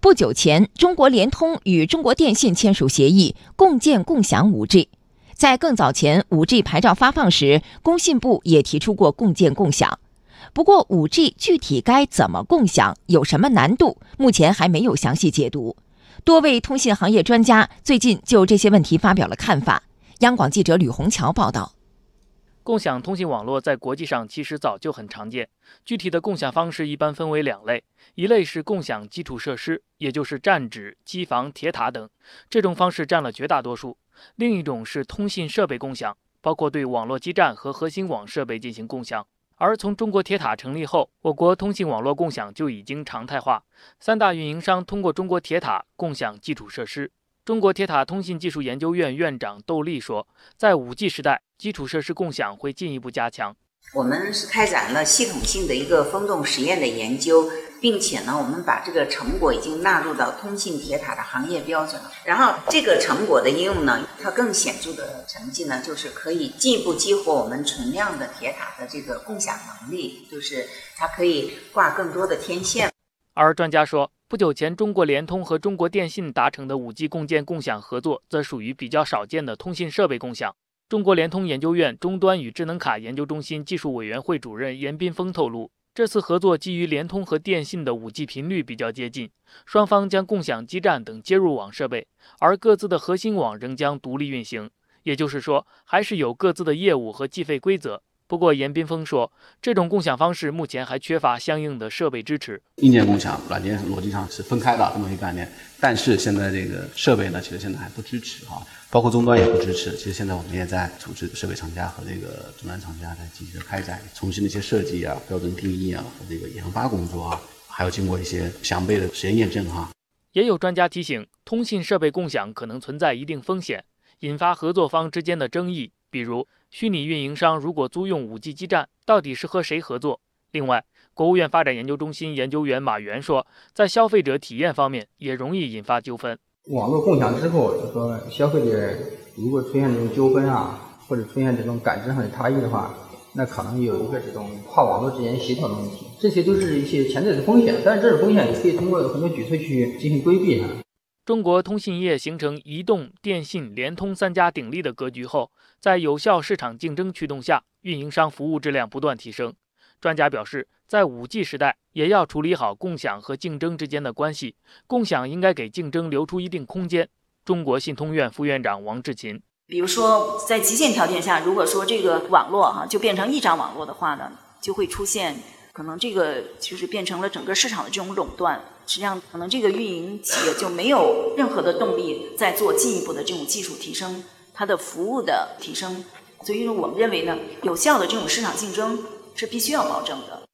不久前，中国联通与中国电信签署协议，共建共享 5G。在更早前，5G 牌照发放时，工信部也提出过共建共享。不过，5G 具体该怎么共享，有什么难度，目前还没有详细解读。多位通信行业专家最近就这些问题发表了看法。央广记者吕红桥报道。共享通信网络在国际上其实早就很常见，具体的共享方式一般分为两类：一类是共享基础设施，也就是站址、机房、铁塔等，这种方式占了绝大多数。另一种是通信设备共享，包括对网络基站和核心网设备进行共享。而从中国铁塔成立后，我国通信网络共享就已经常态化，三大运营商通过中国铁塔共享基础设施。中国铁塔通信技术研究院院长窦丽说，在 5G 时代，基础设施共享会进一步加强。我们是开展了系统性的一个风洞实验的研究。并且呢，我们把这个成果已经纳入到通信铁塔的行业标准了。然后这个成果的应用呢，它更显著的成绩呢，就是可以进一步激活我们存量的铁塔的这个共享能力，就是它可以挂更多的天线。而专家说，不久前中国联通和中国电信达成的 5G 共建共享合作，则属于比较少见的通信设备共享。中国联通研究院终端与智能卡研究中心技术委员会主任严斌峰透露。这次合作基于联通和电信的 5G 频率比较接近，双方将共享基站等接入网设备，而各自的核心网仍将独立运行。也就是说，还是有各自的业务和计费规则。不过，严斌峰说，这种共享方式目前还缺乏相应的设备支持。硬件共享、软件逻辑上是分开的这么一个概念，但是现在这个设备呢，其实现在还不支持哈，包括终端也不支持。其实现在我们也在组织设备厂家和这个终端厂家在积极的开展重新的一些设计啊、标准定义啊和这个研发工作啊，还要经过一些详备的实验验证哈。也有专家提醒，通信设备共享可能存在一定风险，引发合作方之间的争议，比如。虚拟运营商如果租用 5G 基站，到底是和谁合作？另外，国务院发展研究中心研究员马原说，在消费者体验方面也容易引发纠纷。网络共享之后，就说消费者如果出现这种纠纷啊，或者出现这种感知上的差异的话，那可能有一个这种跨网络之间协调的问题，这些都是一些潜在的风险。但是这种风险也可以通过很多举措去进行规避。中国通信业形成移动、电信、联通三家鼎立的格局后，在有效市场竞争驱动下，运营商服务质量不断提升。专家表示，在 5G 时代，也要处理好共享和竞争之间的关系。共享应该给竞争留出一定空间。中国信通院副院长王志勤，比如说，在极限条件下，如果说这个网络哈就变成一张网络的话呢，就会出现可能这个就是变成了整个市场的这种垄断。实际上，可能这个运营企业就没有任何的动力再做进一步的这种技术提升，它的服务的提升。所以说，我们认为呢，有效的这种市场竞争是必须要保证的。